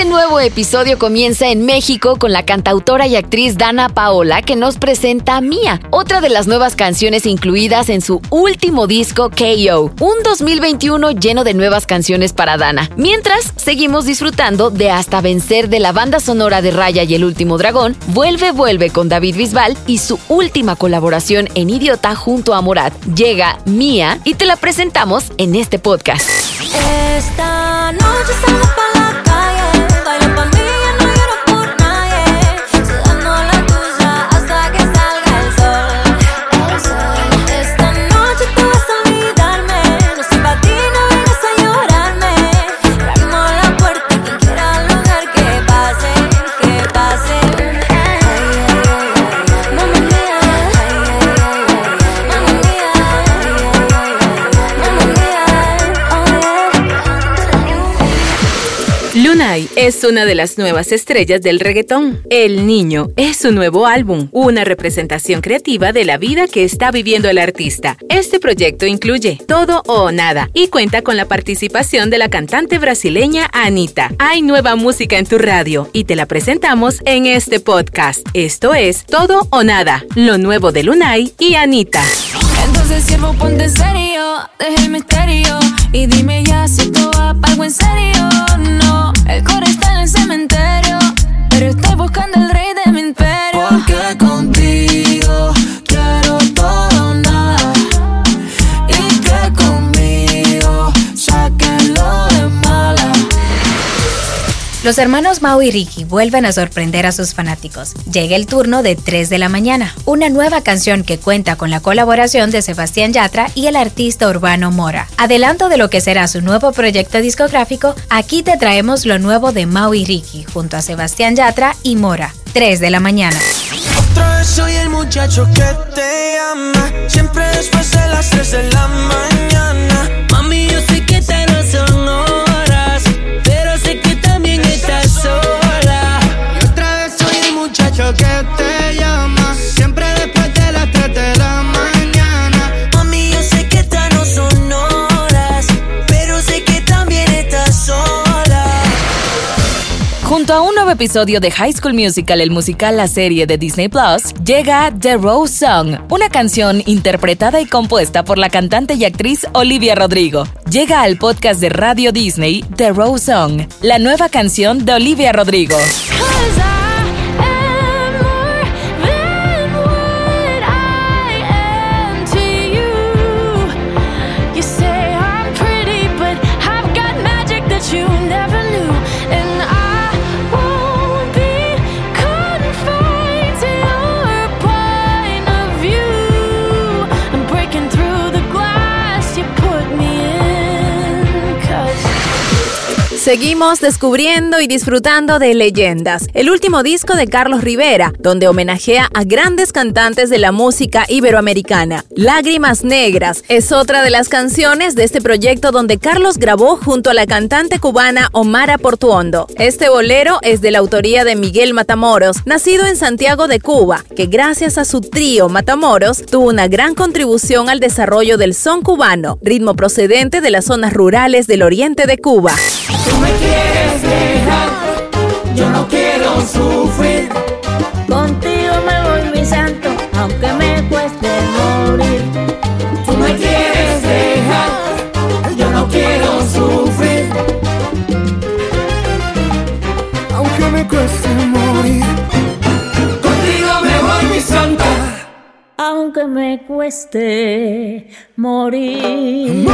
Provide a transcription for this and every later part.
Este nuevo episodio comienza en México con la cantautora y actriz Dana Paola que nos presenta Mía, otra de las nuevas canciones incluidas en su último disco KO, un 2021 lleno de nuevas canciones para Dana. Mientras, seguimos disfrutando de Hasta Vencer de la banda sonora de Raya y el último dragón, Vuelve Vuelve con David Bisbal y su última colaboración en Idiota junto a Morat. Llega Mía y te la presentamos en este podcast. Esta noche es una de las nuevas estrellas del reggaetón. El Niño es su nuevo álbum, una representación creativa de la vida que está viviendo el artista. Este proyecto incluye Todo o Nada y cuenta con la participación de la cantante brasileña Anita. Hay nueva música en tu radio y te la presentamos en este podcast. Esto es Todo o Nada, lo nuevo de Lunay y Anita. Entonces siervo ponte serio, deja el misterio y dime ya si todo va algo en serio. No, el core Los hermanos Mao y Ricky vuelven a sorprender a sus fanáticos. Llega el turno de 3 de la mañana, una nueva canción que cuenta con la colaboración de Sebastián Yatra y el artista urbano Mora. Adelanto de lo que será su nuevo proyecto discográfico, aquí te traemos lo nuevo de Mao y Ricky junto a Sebastián Yatra y Mora. 3 de la mañana. Soy el muchacho que te siempre después de las 3 de la mañana. Mami, yo sé que te Junto a un nuevo episodio de High School Musical, el musical La Serie de Disney Plus, llega The Rose Song, una canción interpretada y compuesta por la cantante y actriz Olivia Rodrigo. Llega al podcast de Radio Disney The Rose Song, la nueva canción de Olivia Rodrigo. Seguimos descubriendo y disfrutando de leyendas, el último disco de Carlos Rivera, donde homenajea a grandes cantantes de la música iberoamericana. Lágrimas Negras es otra de las canciones de este proyecto donde Carlos grabó junto a la cantante cubana Omara Portuondo. Este bolero es de la autoría de Miguel Matamoros, nacido en Santiago de Cuba, que gracias a su trío Matamoros tuvo una gran contribución al desarrollo del son cubano, ritmo procedente de las zonas rurales del oriente de Cuba. Tú me quieres dejar, yo no quiero sufrir. Contigo me voy, mi santo, aunque me cueste morir. Tú me quieres dejar, yo no quiero sufrir. Aunque me cueste morir. Contigo me voy, mi santa. Aunque me cueste morir.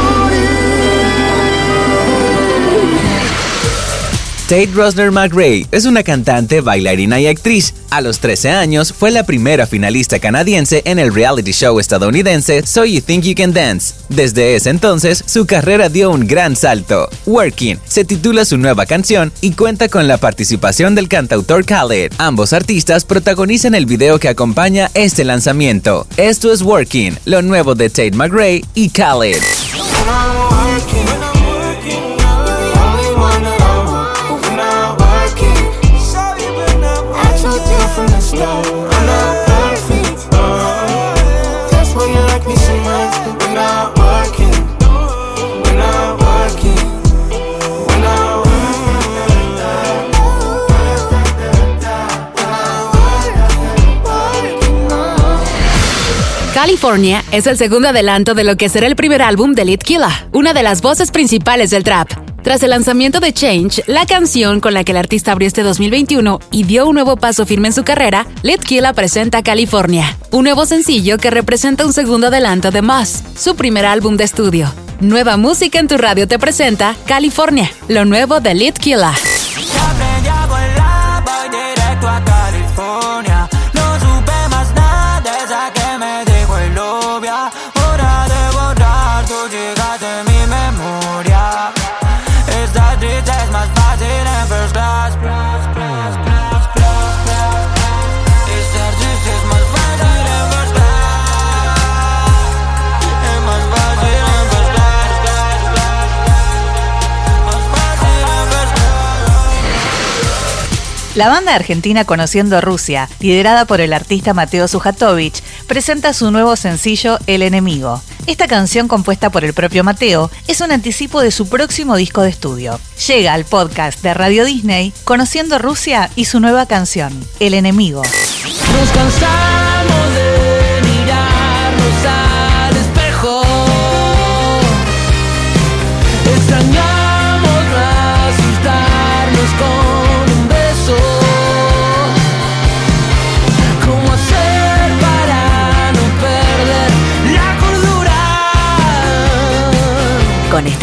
Tate Rosner McRae es una cantante, bailarina y actriz. A los 13 años fue la primera finalista canadiense en el reality show estadounidense So You Think You Can Dance. Desde ese entonces, su carrera dio un gran salto. Working se titula su nueva canción y cuenta con la participación del cantautor Khaled. Ambos artistas protagonizan el video que acompaña este lanzamiento. Esto es Working, lo nuevo de Tate McRae y Khaled. California es el segundo adelanto de lo que será el primer álbum de Killa, una de las voces principales del trap. Tras el lanzamiento de Change, la canción con la que el artista abrió este 2021 y dio un nuevo paso firme en su carrera, Killa presenta California, un nuevo sencillo que representa un segundo adelanto de Moss, su primer álbum de estudio. Nueva música en tu radio te presenta California, lo nuevo de Killa. La banda argentina Conociendo Rusia, liderada por el artista Mateo Sujatovich, presenta su nuevo sencillo El Enemigo. Esta canción, compuesta por el propio Mateo, es un anticipo de su próximo disco de estudio. Llega al podcast de Radio Disney Conociendo Rusia y su nueva canción, El Enemigo.